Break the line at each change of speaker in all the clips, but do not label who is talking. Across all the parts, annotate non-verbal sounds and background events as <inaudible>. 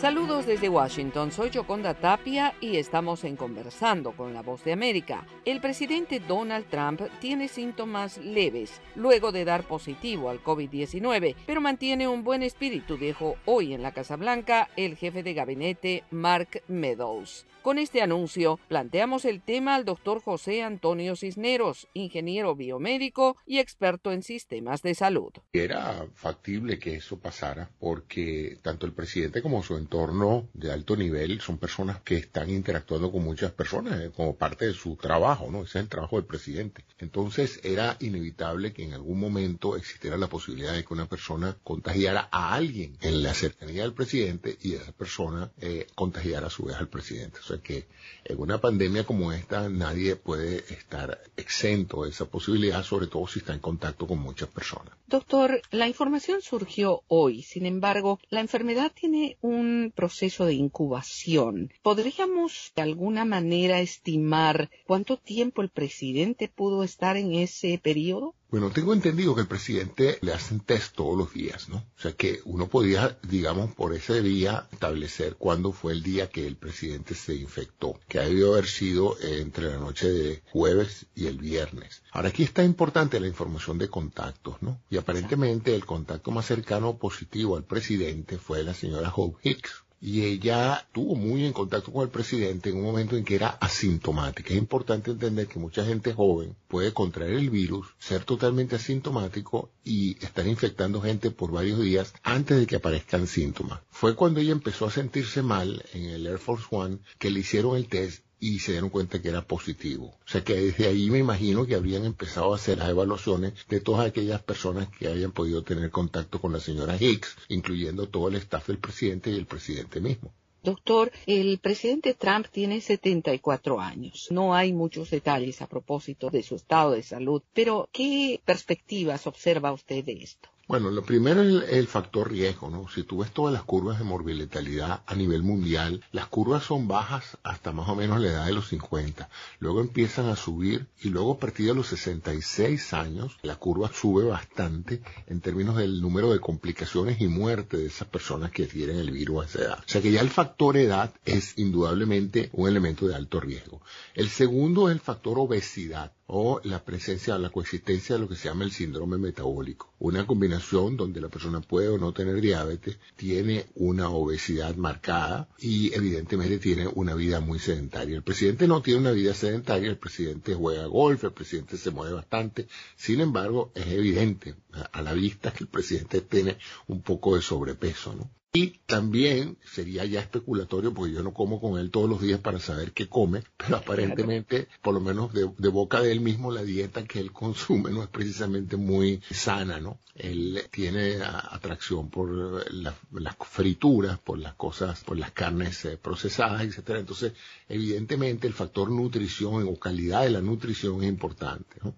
Saludos desde Washington, soy Joconda Tapia y estamos en Conversando con la Voz de América. El presidente Donald Trump tiene síntomas leves luego de dar positivo al COVID-19, pero mantiene un buen espíritu, dijo hoy en la Casa Blanca el jefe de gabinete Mark Meadows. Con este anuncio planteamos el tema al doctor José Antonio Cisneros, ingeniero biomédico y experto en sistemas de salud.
Era factible que eso pasara porque tanto el presidente como su entorno de alto nivel son personas que están interactuando con muchas personas eh, como parte de su trabajo, ¿no? Ese es el trabajo del presidente. Entonces era inevitable que en algún momento existiera la posibilidad de que una persona contagiara a alguien en la cercanía del presidente y esa persona eh, contagiara a su vez al presidente. O sea que en una pandemia como esta nadie puede estar exento de esa posibilidad, sobre todo si está en contacto con muchas personas.
Doctor, la información surgió hoy, sin embargo, la enfermedad tiene un proceso de incubación. ¿Podríamos de alguna manera estimar cuánto tiempo el presidente pudo estar en ese periodo?
Bueno, tengo entendido que el presidente le hacen test todos los días, ¿no? O sea que uno podía, digamos, por ese día establecer cuándo fue el día que el presidente se infectó, que ha debido haber sido entre la noche de jueves y el viernes. Ahora aquí está importante la información de contactos, ¿no? Y aparentemente el contacto más cercano positivo al presidente fue la señora Hope Hicks, y ella estuvo muy en contacto con el presidente en un momento en que era asintomática. Es importante entender que mucha gente joven puede contraer el virus, ser totalmente asintomático y estar infectando gente por varios días antes de que aparezcan síntomas. Fue cuando ella empezó a sentirse mal en el Air Force One que le hicieron el test y se dieron cuenta que era positivo. O sea que desde ahí me imagino que habrían empezado a hacer las evaluaciones de todas aquellas personas que hayan podido tener contacto con la señora Hicks, incluyendo todo el staff del presidente y el presidente mismo.
Doctor, el presidente Trump tiene 74 años. No hay muchos detalles a propósito de su estado de salud, pero ¿qué perspectivas observa usted de esto?
Bueno, lo primero es el, factor riesgo, ¿no? Si tú ves todas las curvas de morbilidad a nivel mundial, las curvas son bajas hasta más o menos la edad de los 50. Luego empiezan a subir y luego a partir de los 66 años, la curva sube bastante en términos del número de complicaciones y muerte de esas personas que tienen el virus a esa edad. O sea que ya el factor edad es indudablemente un elemento de alto riesgo. El segundo es el factor obesidad o la presencia o la coexistencia de lo que se llama el síndrome metabólico. Una combinación donde la persona puede o no tener diabetes, tiene una obesidad marcada y evidentemente tiene una vida muy sedentaria. El presidente no tiene una vida sedentaria, el presidente juega golf, el presidente se mueve bastante, sin embargo es evidente a la vista que el presidente tiene un poco de sobrepeso, ¿no? Y también sería ya especulatorio, porque yo no como con él todos los días para saber qué come, <laughs> pero aparentemente, por lo menos de, boca de él mismo, la dieta que él consume no es precisamente muy sana, ¿no? Él tiene atracción por las frituras, por las cosas, por las carnes eh, procesadas, etcétera. Entonces, evidentemente, el factor nutrición o calidad de la nutrición es importante, ¿no?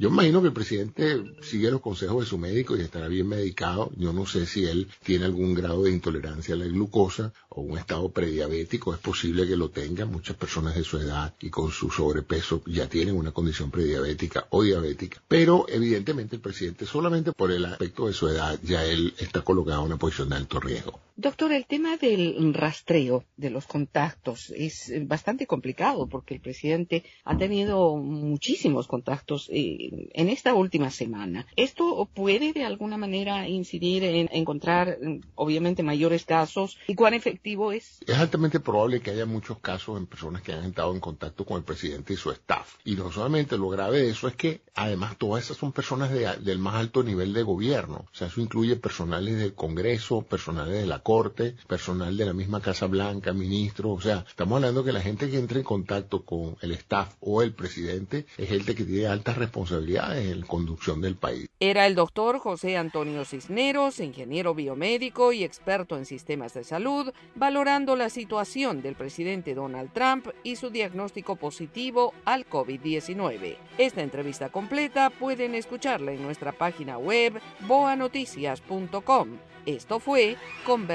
Yo imagino que el presidente sigue los consejos de su médico y estará bien medicado. Yo no sé si él tiene algún grado de intolerancia a la glucosa o un estado prediabético. Es posible que lo tenga. Muchas personas de su edad y con su sobrepeso ya tienen una condición prediabética o diabética. Pero evidentemente el presidente solamente por el aspecto de su edad ya él está colocado en una posición de alto riesgo.
Doctor, el tema del rastreo de los contactos es bastante complicado porque el presidente ha tenido muchísimos contactos eh, en esta última semana. ¿Esto puede de alguna manera incidir en encontrar, obviamente, mayores casos y cuán efectivo es?
Es altamente probable que haya muchos casos en personas que han estado en contacto con el presidente y su staff. Y no solamente lo grave de eso es que además todas esas son personas del más alto nivel de gobierno. O sea, eso incluye personales del Congreso, personales de la corte, personal de la misma Casa Blanca, ministros, o sea, estamos hablando que la gente que entra en contacto con el staff o el presidente es gente que tiene altas responsabilidades en la conducción del país.
Era el doctor José Antonio Cisneros, ingeniero biomédico y experto en sistemas de salud, valorando la situación del presidente Donald Trump y su diagnóstico positivo al COVID-19. Esta entrevista completa pueden escucharla en nuestra página web boanoticias.com. Esto fue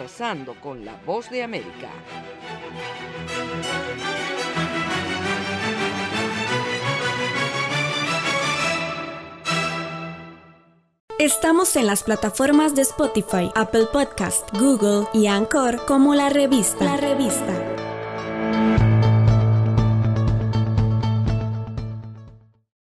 Conversando con la Voz de América.
Estamos en las plataformas de Spotify, Apple Podcast, Google y Anchor como la revista. La revista.